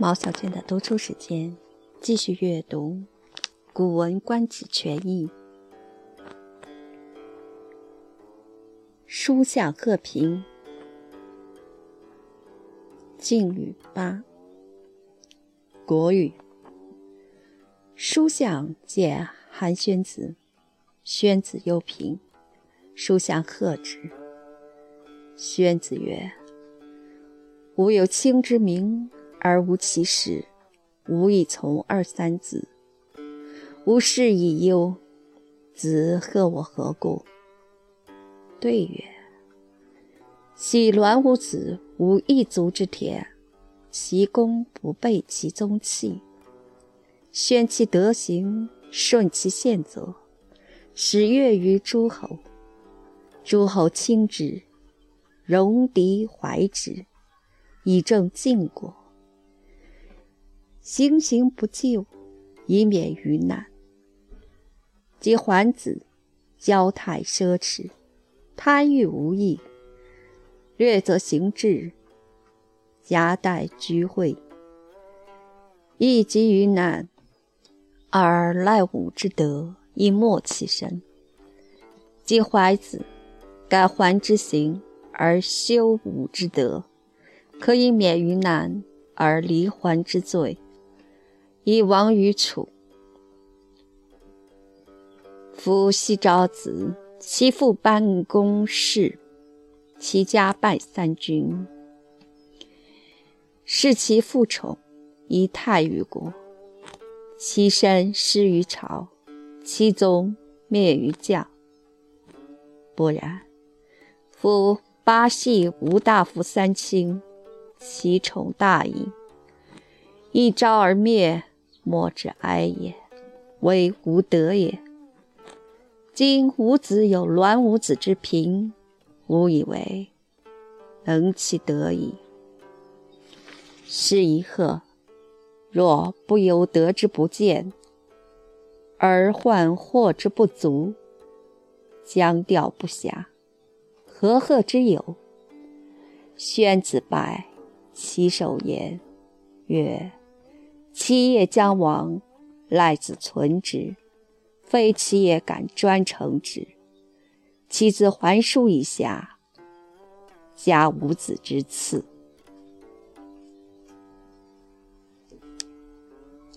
毛小娟的读书时间，继续阅读《古文观止全译》。书向贺平，晋语八。国语。书向见韩宣子，宣子忧平，书向贺之。宣子曰：“吾有卿之名。”而无其事，吾以从二三子。吾事以忧，子贺我何故？对曰：昔栾武子无一族之田，其功不备其宗器，宣其德行，顺其宪则，使悦于诸侯。诸侯亲之，戎狄怀之，以正晋国。行行不救，以免于难。及桓子，骄态奢侈，贪欲无益，略则行志，夹带居会，亦及于难，而赖武之德，以莫其身。及怀子，改桓之行，而修武之德，可以免于难，而离桓之罪。以亡于楚。夫西昭子，其父班公氏，其家败三军，是其父宠，以泰于国。其身失于朝，其宗灭于将。不然，夫八系无大夫三卿，其宠大矣。一朝而灭。莫之哀也，为无德也。今吾子有栾武子之贫，吾以为能其德矣。是以贺，若不由德之不见，而患祸之不足，将调不暇，何贺之有？宣子败，其首言曰。其业将亡，赖子存之，非其也敢专承之。其子还书以下，加五子之次。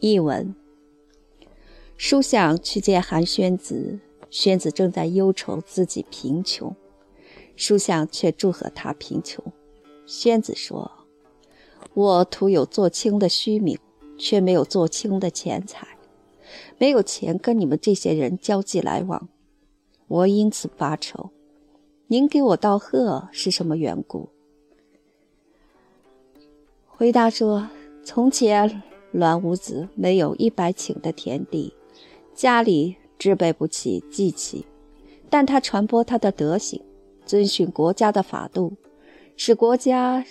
译文：书向去见韩宣子，宣子正在忧愁自己贫穷，书向却祝贺他贫穷。宣子说：“我徒有做卿的虚名。”却没有做轻的钱财，没有钱跟你们这些人交际来往，我因此发愁。您给我道贺是什么缘故？回答说：从前栾武子没有一百顷的田地，家里置备不起祭器，但他传播他的德行，遵循国家的法度，使国家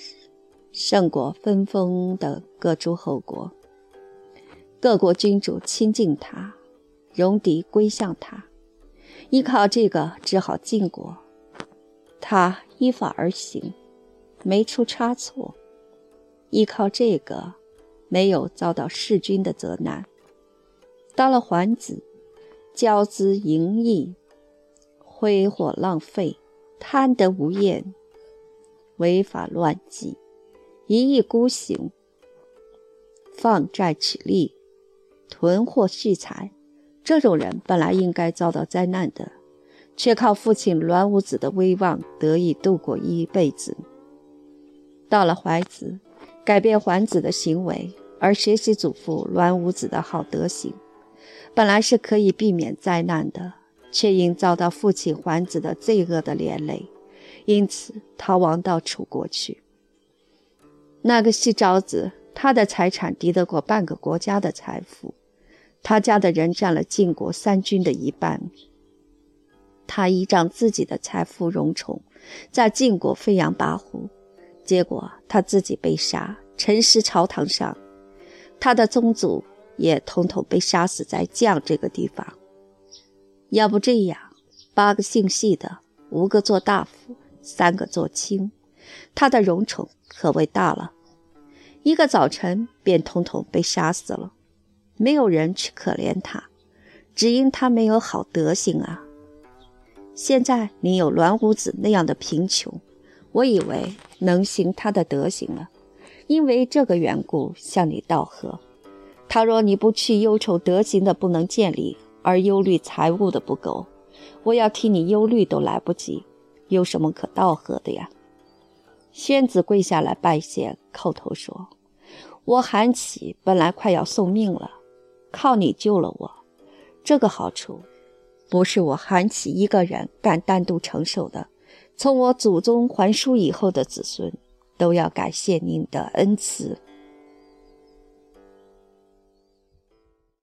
胜过分封的各诸侯国。各国君主亲近他，戎狄归向他，依靠这个治好晋国。他依法而行，没出差错；依靠这个，没有遭到弑君的责难。到了桓子，骄恣淫逸，挥霍浪费，贪得无厌，违法乱纪，一意孤行，放债取利。囤货蓄财，这种人本来应该遭到灾难的，却靠父亲栾武子的威望得以度过一辈子。到了怀子，改变桓子的行为，而学习祖父栾武子的好德行，本来是可以避免灾难的，却因遭到父亲桓子的罪恶的连累，因此逃亡到楚国去。那个细昭子，他的财产敌得过半个国家的财富。他家的人占了晋国三军的一半。他依仗自己的财富荣宠，在晋国飞扬跋扈，结果他自己被杀，陈尸朝堂上。他的宗族也统统被杀死在绛这个地方。要不这样，八个姓系的，五个做大夫，三个做卿，他的荣宠可谓大了。一个早晨便统统被杀死了。没有人去可怜他，只因他没有好德行啊。现在你有栾武子那样的贫穷，我以为能行他的德行了，因为这个缘故向你道贺。倘若你不去忧愁德行的不能建立，而忧虑财物的不够，我要替你忧虑都来不及，有什么可道贺的呀？宣子跪下来拜谢，叩头说：“我韩起本来快要送命了，靠你救了我，这个好处。”不是我韩琦一个人敢单独承受的，从我祖宗还书以后的子孙，都要感谢您的恩慈。